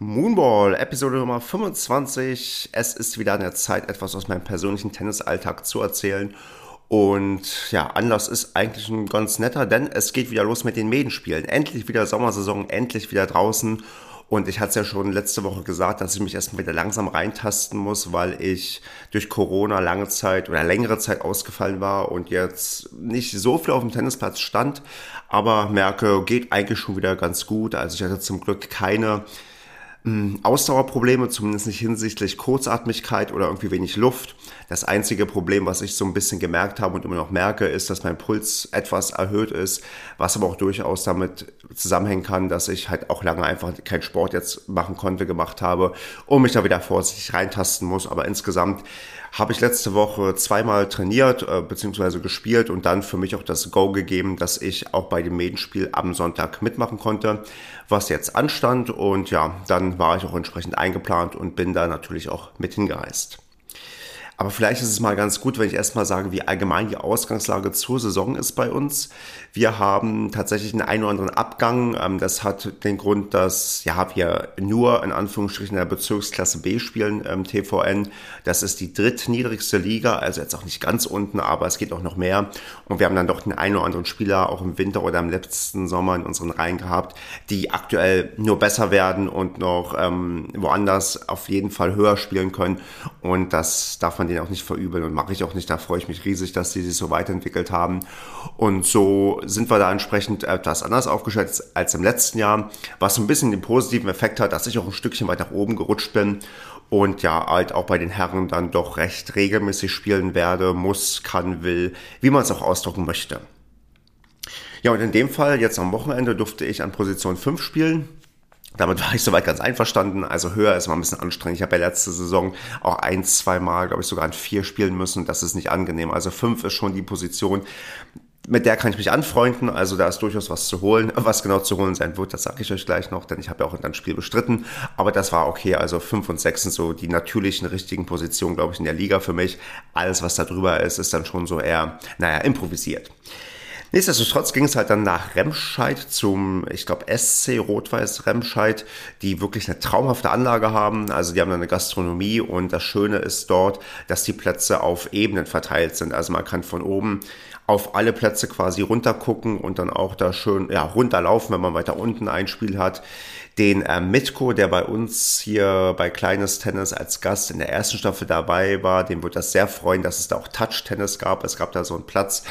Moonball, Episode Nummer 25. Es ist wieder an der Zeit, etwas aus meinem persönlichen Tennisalltag zu erzählen. Und ja, Anlass ist eigentlich ein ganz netter, denn es geht wieder los mit den Medenspielen. Endlich wieder Sommersaison, endlich wieder draußen. Und ich hatte es ja schon letzte Woche gesagt, dass ich mich erstmal wieder langsam reintasten muss, weil ich durch Corona lange Zeit oder längere Zeit ausgefallen war und jetzt nicht so viel auf dem Tennisplatz stand, aber merke, geht eigentlich schon wieder ganz gut. Also ich hatte zum Glück keine Ausdauerprobleme, zumindest nicht hinsichtlich Kurzatmigkeit oder irgendwie wenig Luft. Das einzige Problem, was ich so ein bisschen gemerkt habe und immer noch merke, ist, dass mein Puls etwas erhöht ist, was aber auch durchaus damit zusammenhängen kann, dass ich halt auch lange einfach keinen Sport jetzt machen konnte, gemacht habe und mich da wieder vorsichtig reintasten muss. Aber insgesamt habe ich letzte Woche zweimal trainiert äh, bzw. gespielt und dann für mich auch das Go gegeben, dass ich auch bei dem Medenspiel am Sonntag mitmachen konnte, was jetzt anstand. Und ja, dann war ich auch entsprechend eingeplant und bin da natürlich auch mit hingereist. Aber vielleicht ist es mal ganz gut, wenn ich erstmal sage, wie allgemein die Ausgangslage zur Saison ist bei uns. Wir haben tatsächlich einen einen oder anderen Abgang. Ähm, das hat den Grund, dass ja, wir nur in Anführungsstrichen in der Bezirksklasse B spielen, ähm, TVN. Das ist die drittniedrigste Liga, also jetzt auch nicht ganz unten, aber es geht auch noch mehr. Und wir haben dann doch den einen oder anderen Spieler auch im Winter oder im letzten Sommer in unseren Reihen gehabt, die aktuell nur besser werden und noch ähm, woanders auf jeden Fall höher spielen können. Und das darf man denen auch nicht verübeln und mache ich auch nicht. Da freue ich mich riesig, dass die sich so weiterentwickelt haben. Und so sind wir da entsprechend etwas anders aufgestellt als im letzten Jahr, was so ein bisschen den positiven Effekt hat, dass ich auch ein Stückchen weiter nach oben gerutscht bin und ja, halt auch bei den Herren dann doch recht regelmäßig spielen werde, muss, kann, will, wie man es auch ausdrucken möchte. Ja, und in dem Fall, jetzt am Wochenende, durfte ich an Position 5 spielen. Damit war ich soweit ganz einverstanden. Also höher ist mal ein bisschen anstrengend. Ich habe ja letzte Saison auch ein, zwei Mal, glaube ich, sogar an vier spielen müssen. Das ist nicht angenehm. Also fünf ist schon die Position, mit der kann ich mich anfreunden. Also da ist durchaus was zu holen. Was genau zu holen sein wird, das sage ich euch gleich noch, denn ich habe ja auch ein Spiel bestritten. Aber das war okay. Also fünf und sechs sind so die natürlichen, richtigen Positionen, glaube ich, in der Liga für mich. Alles, was da drüber ist, ist dann schon so eher, naja, improvisiert. Nichtsdestotrotz ging es halt dann nach Remscheid zum, ich glaube, SC Rot-Weiß Remscheid, die wirklich eine traumhafte Anlage haben. Also die haben eine Gastronomie und das Schöne ist dort, dass die Plätze auf Ebenen verteilt sind. Also man kann von oben auf alle Plätze quasi runtergucken und dann auch da schön ja, runterlaufen, wenn man weiter unten ein Spiel hat den äh, Mitko, der bei uns hier bei Kleines Tennis als Gast in der ersten Staffel dabei war, dem wird das sehr freuen, dass es da auch Touch-Tennis gab. Es gab da so einen Platz,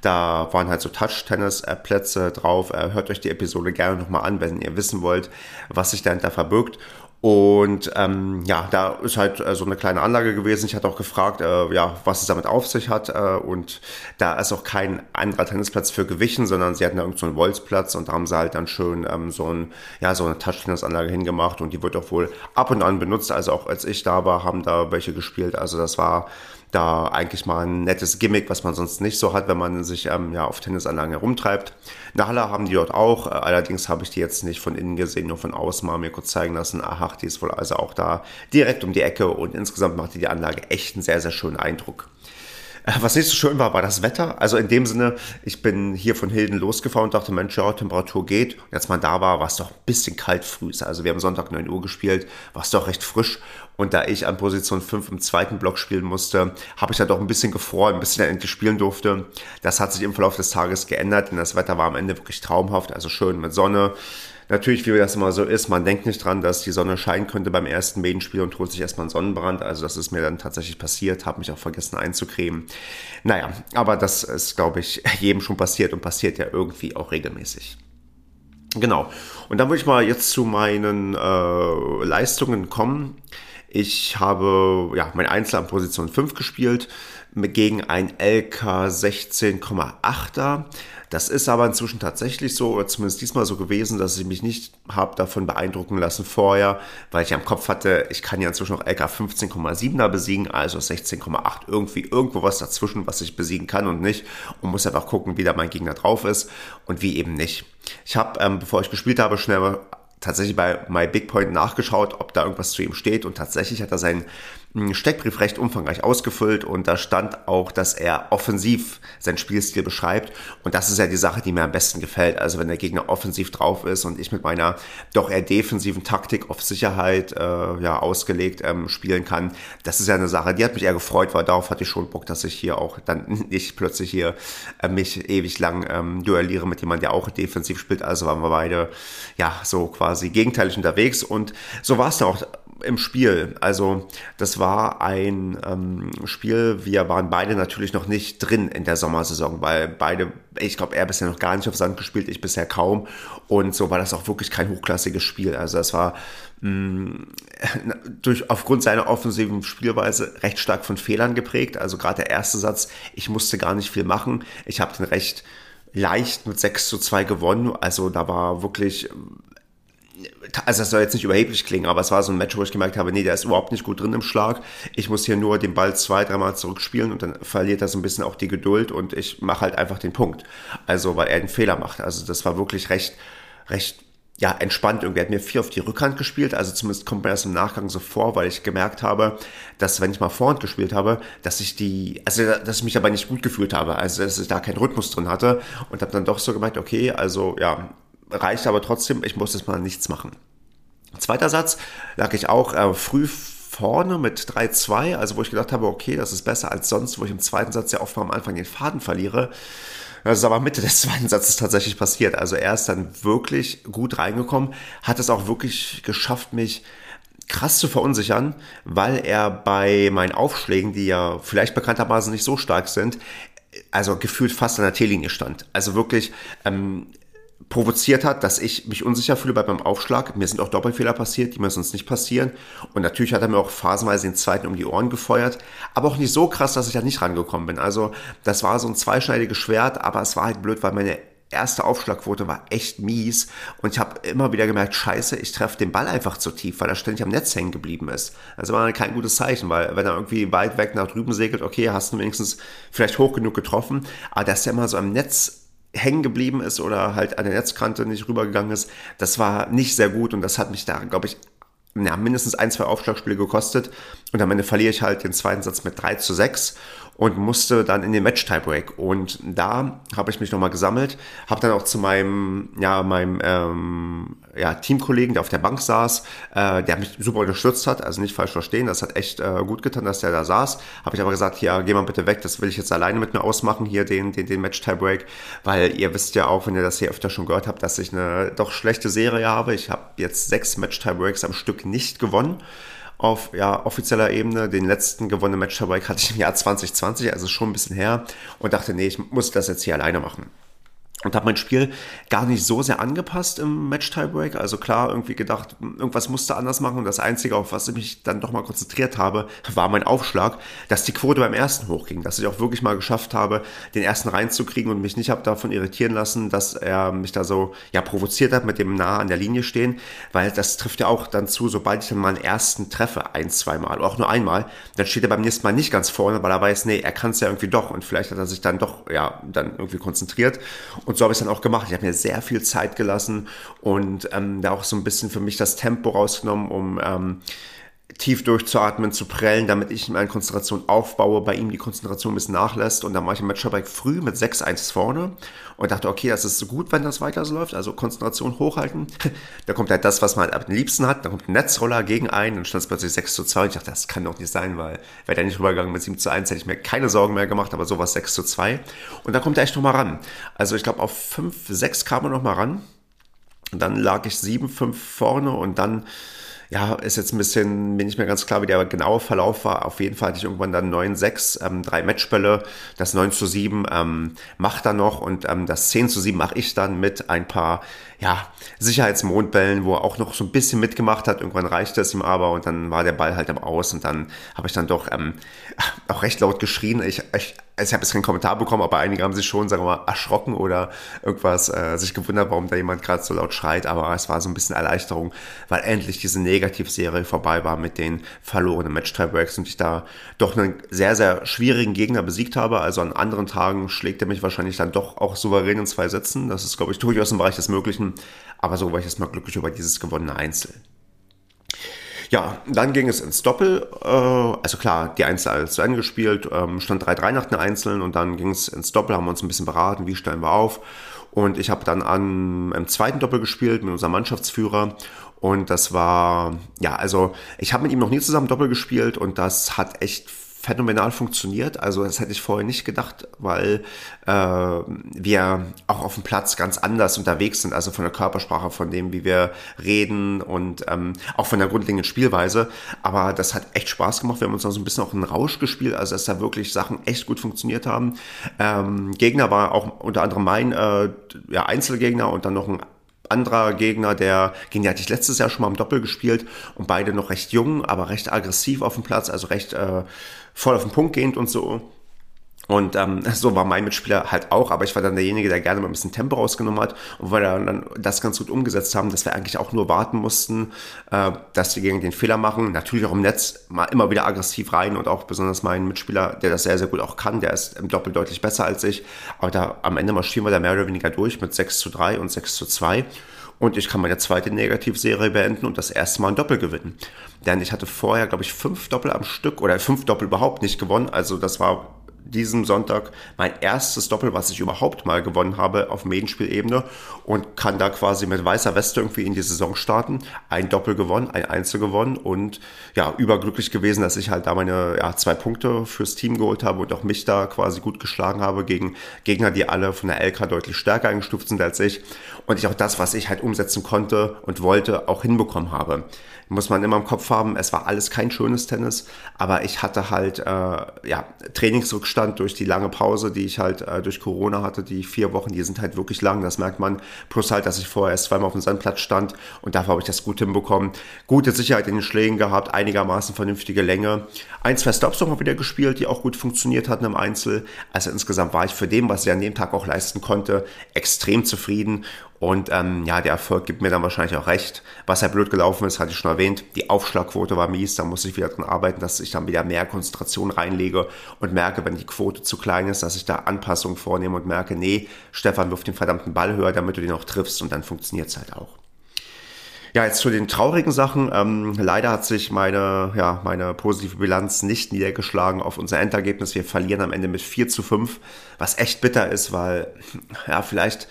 da waren halt so Touch-Tennis-Plätze drauf. Äh, hört euch die Episode gerne nochmal an, wenn ihr wissen wollt, was sich dahinter verbirgt. Und ähm, ja, da ist halt äh, so eine kleine Anlage gewesen. Ich hatte auch gefragt, äh, ja, was es damit auf sich hat. Äh, und da ist auch kein anderer Tennisplatz für gewichen, sondern sie hatten da irgendeinen so Wolzplatz und da haben sie halt dann schön ähm, so, ein, ja, so eine Touch-Tennis-Anlage hingemacht und die wird auch wohl ab und an benutzt. Also auch als ich da war, haben da welche gespielt. Also das war da eigentlich mal ein nettes Gimmick, was man sonst nicht so hat, wenn man sich ähm, ja, auf Tennisanlagen herumtreibt. Eine Halle haben die dort auch, äh, allerdings habe ich die jetzt nicht von innen gesehen, nur von außen mal mir kurz zeigen lassen. Aha, die ist wohl also auch da direkt um die Ecke und insgesamt macht die Anlage echt einen sehr, sehr schönen Eindruck. Äh, was nicht so schön war, war das Wetter. Also in dem Sinne, ich bin hier von Hilden losgefahren und dachte, Mensch, ja, Temperatur geht. Und als man da war, war es doch ein bisschen kalt früh. Also wir haben Sonntag 9 Uhr gespielt, war es doch recht frisch. Und da ich an Position 5 im zweiten Block spielen musste, habe ich da doch ein bisschen gefroren, bis ich dann endlich spielen durfte. Das hat sich im Verlauf des Tages geändert, denn das Wetter war am Ende wirklich traumhaft, also schön mit Sonne. Natürlich, wie das immer so ist, man denkt nicht dran, dass die Sonne scheinen könnte beim ersten Medenspiel und holt sich erstmal einen Sonnenbrand. Also das ist mir dann tatsächlich passiert, habe mich auch vergessen einzucremen. Naja, aber das ist, glaube ich, jedem schon passiert und passiert ja irgendwie auch regelmäßig. Genau. Und dann würde ich mal jetzt zu meinen äh, Leistungen kommen. Ich habe ja mein Einzel an Position 5 gespielt gegen ein LK 16,8er. Das ist aber inzwischen tatsächlich so, oder zumindest diesmal so gewesen, dass ich mich nicht habe davon beeindrucken lassen vorher, weil ich am Kopf hatte, ich kann ja inzwischen noch LK 15,7er besiegen, also 16,8 irgendwie irgendwo was dazwischen, was ich besiegen kann und nicht und muss einfach gucken, wie da mein Gegner drauf ist und wie eben nicht. Ich habe, ähm, bevor ich gespielt habe, schnell tatsächlich bei My Big Point nachgeschaut, ob da irgendwas zu ihm steht und tatsächlich hat er seinen Steckbrief recht umfangreich ausgefüllt und da stand auch, dass er offensiv seinen Spielstil beschreibt und das ist ja die Sache, die mir am besten gefällt. Also wenn der Gegner offensiv drauf ist und ich mit meiner doch eher defensiven Taktik auf Sicherheit äh, ja ausgelegt ähm, spielen kann, das ist ja eine Sache, die hat mich eher gefreut, weil darauf hatte ich schon Bock, dass ich hier auch dann nicht plötzlich hier äh, mich ewig lang ähm, duelliere mit jemandem, der auch defensiv spielt. Also waren wir beide ja so quasi gegenteilig unterwegs und so war es dann auch im Spiel. Also das war ein ähm, Spiel, wir waren beide natürlich noch nicht drin in der Sommersaison, weil beide, ich glaube, er bisher noch gar nicht auf Sand gespielt, ich bisher kaum. Und so war das auch wirklich kein hochklassiges Spiel. Also es war mm, durch aufgrund seiner offensiven Spielweise recht stark von Fehlern geprägt. Also gerade der erste Satz, ich musste gar nicht viel machen. Ich habe den recht leicht mit 6 zu 2 gewonnen. Also da war wirklich also das soll jetzt nicht überheblich klingen, aber es war so ein Match, wo ich gemerkt habe, nee, der ist überhaupt nicht gut drin im Schlag. Ich muss hier nur den Ball zwei, dreimal zurückspielen und dann verliert er so ein bisschen auch die Geduld und ich mache halt einfach den Punkt. Also, weil er einen Fehler macht. Also das war wirklich recht, recht ja, entspannt irgendwie. Hat mir vier auf die Rückhand gespielt, also zumindest kommt mir das im Nachgang so vor, weil ich gemerkt habe, dass wenn ich mal Vorhand gespielt habe, dass ich die, also dass ich mich aber nicht gut gefühlt habe, also dass ich da keinen Rhythmus drin hatte und habe dann doch so gemerkt, okay, also ja, reicht aber trotzdem, ich muss jetzt mal nichts machen. Zweiter Satz lag ich auch äh, früh vorne mit 3-2, also wo ich gedacht habe, okay, das ist besser als sonst, wo ich im zweiten Satz ja oft mal am Anfang den Faden verliere. Das ist aber Mitte des zweiten Satzes tatsächlich passiert. Also er ist dann wirklich gut reingekommen, hat es auch wirklich geschafft, mich krass zu verunsichern, weil er bei meinen Aufschlägen, die ja vielleicht bekanntermaßen nicht so stark sind, also gefühlt fast an der T-Linie stand. Also wirklich, ähm, provoziert hat, dass ich mich unsicher fühle bei meinem Aufschlag. Mir sind auch Doppelfehler passiert, die mir sonst nicht passieren. Und natürlich hat er mir auch phasenweise den zweiten um die Ohren gefeuert. Aber auch nicht so krass, dass ich da nicht rangekommen bin. Also das war so ein zweischneidiges Schwert, aber es war halt blöd, weil meine erste Aufschlagquote war echt mies und ich habe immer wieder gemerkt, scheiße, ich treffe den Ball einfach zu tief, weil er ständig am Netz hängen geblieben ist. Also war kein gutes Zeichen, weil wenn er irgendwie weit weg nach drüben segelt, okay, hast du wenigstens vielleicht hoch genug getroffen, aber dass er immer so am Netz hängen geblieben ist oder halt an der Netzkante nicht rübergegangen ist, das war nicht sehr gut und das hat mich da, glaube ich, ja, mindestens ein, zwei Aufschlagspiele gekostet. Und am Ende verliere ich halt den zweiten Satz mit 3 zu 6 und musste dann in den Match-Tiebreak. Und da habe ich mich nochmal gesammelt, habe dann auch zu meinem, ja, meinem ähm, ja, Teamkollegen, der auf der Bank saß, äh, der mich super unterstützt hat, also nicht falsch verstehen, das hat echt äh, gut getan, dass der da saß. Habe ich aber gesagt, ja, geh mal bitte weg, das will ich jetzt alleine mit mir ausmachen, hier den, den, den Match-Tiebreak, weil ihr wisst ja auch, wenn ihr das hier öfter schon gehört habt, dass ich eine doch schlechte Serie habe. Ich habe jetzt sechs Match-Tiebreaks am Stück nicht gewonnen auf ja, offizieller Ebene. Den letzten gewonnenen Match-Tiebreak hatte ich im Jahr 2020, also schon ein bisschen her und dachte, nee, ich muss das jetzt hier alleine machen und habe mein Spiel gar nicht so sehr angepasst im Match Tiebreak. Also klar, irgendwie gedacht, irgendwas musste anders machen. Und das Einzige, auf was ich mich dann doch mal konzentriert habe, war mein Aufschlag, dass die Quote beim ersten hochging, dass ich auch wirklich mal geschafft habe, den ersten reinzukriegen und mich nicht habe davon irritieren lassen, dass er mich da so ja provoziert hat mit dem nah an der Linie stehen, weil das trifft ja auch dann zu, sobald ich dann mal einen ersten treffe, ein, zweimal, auch nur einmal, dann steht er beim nächsten Mal nicht ganz vorne, weil er weiß, nee, er kann es ja irgendwie doch und vielleicht hat er sich dann doch ja dann irgendwie konzentriert und und so habe ich es dann auch gemacht. Ich habe mir sehr viel Zeit gelassen und ähm, da auch so ein bisschen für mich das Tempo rausgenommen, um ähm, tief durchzuatmen, zu prellen, damit ich meine Konzentration aufbaue, bei ihm die Konzentration ein bisschen nachlässt. Und dann mache ich im Matchup früh mit 6-1 vorne und dachte, okay, das ist so gut, wenn das weiter so läuft, also Konzentration hochhalten. da kommt halt das, was man am liebsten hat, da kommt ein Netzroller gegen einen und stand es plötzlich 6 zu 2 und ich dachte, das kann doch nicht sein, weil wäre der nicht rübergegangen mit 7 zu 1, hätte ich mir keine Sorgen mehr gemacht, aber sowas 6 zu 2 und da kommt er echt nochmal ran. Also ich glaube, auf 5, 6 kam er nochmal ran und dann lag ich 7, 5 vorne und dann ja, ist jetzt ein bisschen, bin nicht mehr ganz klar, wie der genaue Verlauf war. Auf jeden Fall hatte ich irgendwann dann 9-6, ähm, drei Matchbälle, das 9 zu 7 ähm, macht er noch und ähm, das 10 zu 7 mache ich dann mit ein paar ja, Sicherheitsmondbällen, wo er auch noch so ein bisschen mitgemacht hat. Irgendwann reichte es ihm aber und dann war der Ball halt am Aus und dann habe ich dann doch ähm, auch recht laut geschrien. Ich, ich also ich habe jetzt keinen Kommentar bekommen, aber einige haben sich schon, sagen wir mal, erschrocken oder irgendwas äh, sich gewundert, warum da jemand gerade so laut schreit. Aber es war so ein bisschen Erleichterung, weil endlich diese Negativserie vorbei war mit den verlorenen Match-Tiebreaks und ich da doch einen sehr, sehr schwierigen Gegner besiegt habe. Also an anderen Tagen schlägt er mich wahrscheinlich dann doch auch souverän in zwei Sätzen. Das ist, glaube ich, durchaus im Bereich des Möglichen. Aber so war ich jetzt mal glücklich über dieses gewonnene Einzel. Ja, dann ging es ins Doppel. Äh, also klar, die Einzel alles zu gespielt, ähm, stand 3-3 nach den Einzelnen und dann ging es ins Doppel, haben wir uns ein bisschen beraten, wie stellen wir auf. Und ich habe dann an im zweiten Doppel gespielt mit unserem Mannschaftsführer. Und das war, ja, also ich habe mit ihm noch nie zusammen Doppel gespielt und das hat echt phänomenal funktioniert. Also das hätte ich vorher nicht gedacht, weil äh, wir auch auf dem Platz ganz anders unterwegs sind, also von der Körpersprache, von dem, wie wir reden und ähm, auch von der grundlegenden Spielweise. Aber das hat echt Spaß gemacht. Wir haben uns noch so ein bisschen auch einen Rausch gespielt, also dass da wirklich Sachen echt gut funktioniert haben. Ähm, Gegner war auch unter anderem mein äh, ja, Einzelgegner und dann noch ein anderer Gegner, der, gegen den hatte ich letztes Jahr schon mal im Doppel gespielt und beide noch recht jung, aber recht aggressiv auf dem Platz, also recht äh, voll auf den Punkt gehend und so. Und ähm, so war mein Mitspieler halt auch, aber ich war dann derjenige, der gerne mal ein bisschen Tempo rausgenommen hat und weil wir dann das ganz gut umgesetzt haben, dass wir eigentlich auch nur warten mussten, äh, dass wir gegen den Fehler machen. Natürlich auch im Netz mal immer wieder aggressiv rein und auch besonders mein Mitspieler, der das sehr, sehr gut auch kann, der ist im Doppel deutlich besser als ich. Aber da am Ende marschieren wir da mehr oder weniger durch mit 6 zu 3 und 6 zu 2. Und ich kann meine zweite Negativserie beenden und das erste Mal ein Doppel gewinnen. Denn ich hatte vorher, glaube ich, fünf Doppel am Stück oder fünf Doppel überhaupt nicht gewonnen. Also das war diesem Sonntag mein erstes Doppel, was ich überhaupt mal gewonnen habe auf Medenspielebene und kann da quasi mit weißer Weste irgendwie in die Saison starten. Ein Doppel gewonnen, ein Einzel gewonnen und ja, überglücklich gewesen, dass ich halt da meine ja, zwei Punkte fürs Team geholt habe und auch mich da quasi gut geschlagen habe gegen Gegner, die alle von der LK deutlich stärker eingestuft sind als ich und ich auch das, was ich halt umsetzen konnte und wollte, auch hinbekommen habe muss man immer im Kopf haben, es war alles kein schönes Tennis, aber ich hatte halt äh, ja, Trainingsrückstand durch die lange Pause, die ich halt äh, durch Corona hatte, die vier Wochen, die sind halt wirklich lang, das merkt man. Plus halt, dass ich vorher erst zweimal auf dem Sandplatz stand und dafür habe ich das gut hinbekommen. Gute Sicherheit in den Schlägen gehabt, einigermaßen vernünftige Länge. Ein, zwei Stops nochmal wieder gespielt, die auch gut funktioniert hatten im Einzel. Also insgesamt war ich für dem, was ich an dem Tag auch leisten konnte, extrem zufrieden und ähm, ja, der Erfolg gibt mir dann wahrscheinlich auch recht. Was ja blöd gelaufen ist, hatte ich schon erwähnt. Die Aufschlagquote war mies. Da muss ich wieder dran arbeiten, dass ich dann wieder mehr Konzentration reinlege und merke, wenn die Quote zu klein ist, dass ich da Anpassungen vornehme und merke, nee, Stefan wirft den verdammten Ball höher, damit du den auch triffst und dann funktioniert es halt auch. Ja, jetzt zu den traurigen Sachen. Ähm, leider hat sich meine, ja, meine positive Bilanz nicht niedergeschlagen auf unser Endergebnis. Wir verlieren am Ende mit 4 zu 5, was echt bitter ist, weil, ja, vielleicht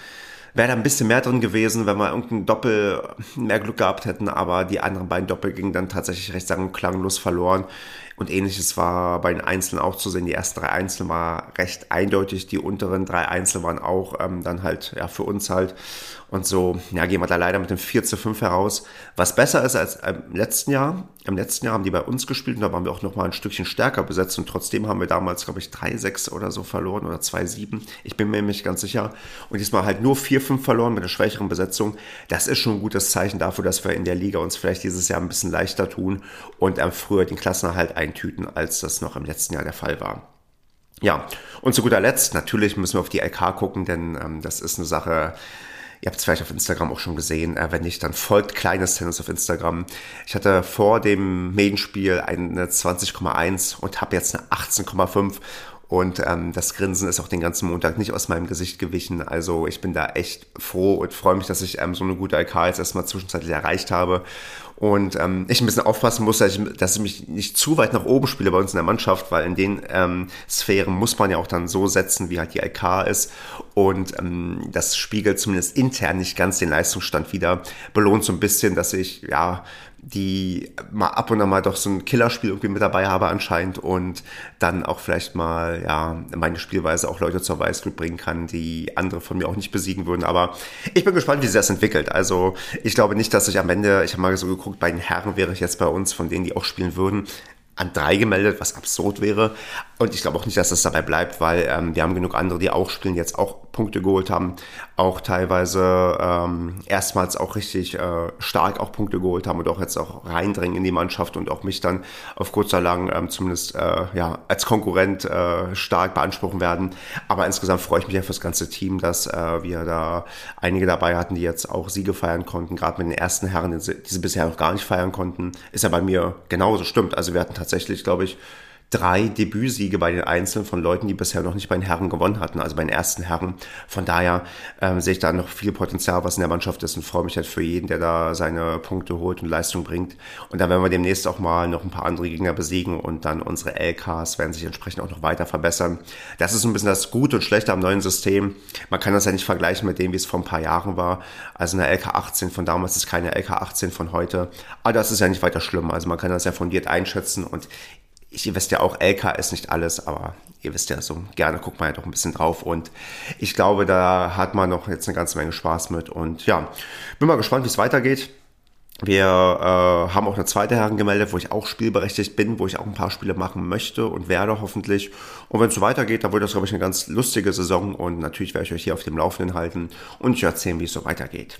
wäre da ein bisschen mehr drin gewesen, wenn wir irgendein Doppel mehr Glück gehabt hätten, aber die anderen beiden Doppel gingen dann tatsächlich recht sagen klanglos verloren. Und ähnliches war bei den Einzelnen auch zu sehen. Die ersten drei Einzelnen war recht eindeutig, die unteren drei Einzelnen waren auch ähm, dann halt ja für uns halt und so, ja, gehen wir da leider mit dem 4 zu 5 heraus. Was besser ist als im letzten Jahr. Im letzten Jahr haben die bei uns gespielt und da waren wir auch nochmal ein Stückchen stärker besetzt und trotzdem haben wir damals, glaube ich, 3-6 oder so verloren oder 2-7. Ich bin mir nicht ganz sicher. Und diesmal halt nur 4-5 verloren mit einer schwächeren Besetzung. Das ist schon ein gutes Zeichen dafür, dass wir in der Liga uns vielleicht dieses Jahr ein bisschen leichter tun und ähm, früher den Klassenerhalt eintüten, als das noch im letzten Jahr der Fall war. Ja, und zu guter Letzt, natürlich müssen wir auf die LK gucken, denn ähm, das ist eine Sache, Ihr habt es vielleicht auf Instagram auch schon gesehen. Äh, wenn nicht, dann folgt Kleines Tennis auf Instagram. Ich hatte vor dem Medienspiel eine 20,1 und habe jetzt eine 18,5. Und ähm, das Grinsen ist auch den ganzen Montag nicht aus meinem Gesicht gewichen. Also ich bin da echt froh und freue mich, dass ich ähm, so eine gute IK jetzt erstmal zwischenzeitlich erreicht habe. Und ähm, ich ein bisschen aufpassen muss, dass ich, dass ich mich nicht zu weit nach oben spiele bei uns in der Mannschaft, weil in den ähm, Sphären muss man ja auch dann so setzen, wie halt die LK ist. Und ähm, das spiegelt zumindest intern nicht ganz den Leistungsstand wieder. Belohnt so ein bisschen, dass ich ja die mal ab und an mal doch so ein Killerspiel irgendwie mit dabei habe anscheinend und dann auch vielleicht mal ja meine Spielweise auch Leute zur Weißglut bringen kann, die andere von mir auch nicht besiegen würden. Aber ich bin gespannt, wie sich das entwickelt. Also ich glaube nicht, dass ich am Ende, ich habe mal so geguckt, bei den Herren wäre ich jetzt bei uns, von denen die auch spielen würden, an drei gemeldet, was absurd wäre. Und ich glaube auch nicht, dass das dabei bleibt, weil ähm, wir haben genug andere, die auch spielen, jetzt auch Punkte geholt haben, auch teilweise ähm, erstmals auch richtig äh, stark auch Punkte geholt haben und auch jetzt auch reindringen in die Mannschaft und auch mich dann auf kurzer lang ähm, zumindest äh, ja, als Konkurrent äh, stark beanspruchen werden. Aber insgesamt freue ich mich ja für das ganze Team, dass äh, wir da einige dabei hatten, die jetzt auch Siege feiern konnten, gerade mit den ersten Herren, die sie bisher noch gar nicht feiern konnten. Ist ja bei mir genauso, stimmt. Also wir hatten tatsächlich, glaube ich, drei Debütsiege bei den Einzelnen von Leuten, die bisher noch nicht bei den Herren gewonnen hatten, also bei den ersten Herren. Von daher ähm, sehe ich da noch viel Potenzial, was in der Mannschaft ist und freue mich halt für jeden, der da seine Punkte holt und Leistung bringt. Und dann werden wir demnächst auch mal noch ein paar andere Gegner besiegen und dann unsere LKs werden sich entsprechend auch noch weiter verbessern. Das ist ein bisschen das Gute und Schlechte am neuen System. Man kann das ja nicht vergleichen mit dem, wie es vor ein paar Jahren war. Also eine LK 18 von damals ist keine LK 18 von heute. Aber das ist ja nicht weiter schlimm. Also man kann das ja fundiert einschätzen und ich, ihr wisst ja auch, LK ist nicht alles, aber ihr wisst ja so, gerne guckt man ja doch ein bisschen drauf und ich glaube, da hat man noch jetzt eine ganze Menge Spaß mit und ja, bin mal gespannt, wie es weitergeht. Wir äh, haben auch eine zweite Herren gemeldet, wo ich auch spielberechtigt bin, wo ich auch ein paar Spiele machen möchte und werde hoffentlich. Und wenn es so weitergeht, dann wird das, glaube ich, eine ganz lustige Saison und natürlich werde ich euch hier auf dem Laufenden halten und euch erzählen, wie es so weitergeht.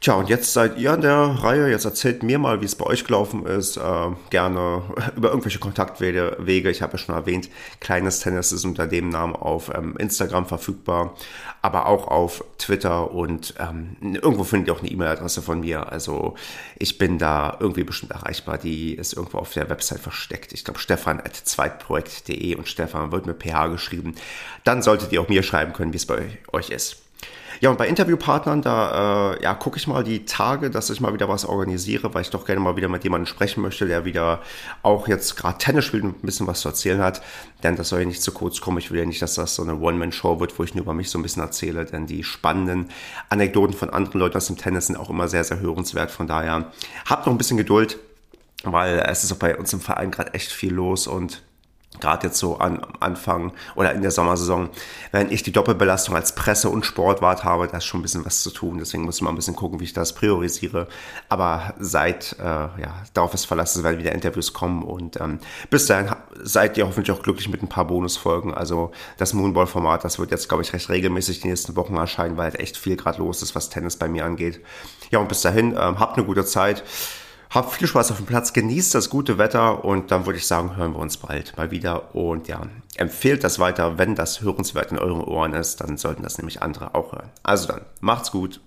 Tja, und jetzt seid ihr an der Reihe. Jetzt erzählt mir mal, wie es bei euch gelaufen ist. Äh, gerne über irgendwelche Kontaktwege. Ich habe ja schon erwähnt, Kleines Tennis ist unter dem Namen auf ähm, Instagram verfügbar, aber auch auf Twitter und ähm, irgendwo findet ihr auch eine E-Mail-Adresse von mir. Also ich bin da irgendwie bestimmt erreichbar. Die ist irgendwo auf der Website versteckt. Ich glaube, stefan at zweitprojekt.de und Stefan wird mit PH geschrieben. Dann solltet ihr auch mir schreiben können, wie es bei euch ist. Ja, und bei Interviewpartnern, da äh, ja, gucke ich mal die Tage, dass ich mal wieder was organisiere, weil ich doch gerne mal wieder mit jemandem sprechen möchte, der wieder auch jetzt gerade Tennis spielt und ein bisschen was zu erzählen hat. Denn das soll ja nicht zu kurz kommen. Ich will ja nicht, dass das so eine One-Man-Show wird, wo ich nur über mich so ein bisschen erzähle. Denn die spannenden Anekdoten von anderen Leuten aus dem Tennis sind auch immer sehr, sehr hörenswert. Von daher habt noch ein bisschen Geduld, weil es ist auch bei uns im Verein gerade echt viel los und gerade jetzt so an, am Anfang oder in der Sommersaison, wenn ich die Doppelbelastung als Presse- und Sportwart habe, da ist schon ein bisschen was zu tun. Deswegen muss man ein bisschen gucken, wie ich das priorisiere. Aber seit, äh, ja, darauf ist verlassen, werden wieder Interviews kommen und ähm, bis dahin seid ihr hoffentlich auch glücklich mit ein paar Bonusfolgen. Also das Moonball-Format, das wird jetzt, glaube ich, recht regelmäßig die nächsten Wochen erscheinen, weil halt echt viel gerade los ist, was Tennis bei mir angeht. Ja, und bis dahin, ähm, habt eine gute Zeit. Habt viel Spaß auf dem Platz, genießt das gute Wetter und dann würde ich sagen, hören wir uns bald mal wieder. Und ja, empfehlt das weiter, wenn das hörenswert in euren Ohren ist, dann sollten das nämlich andere auch hören. Also dann, macht's gut.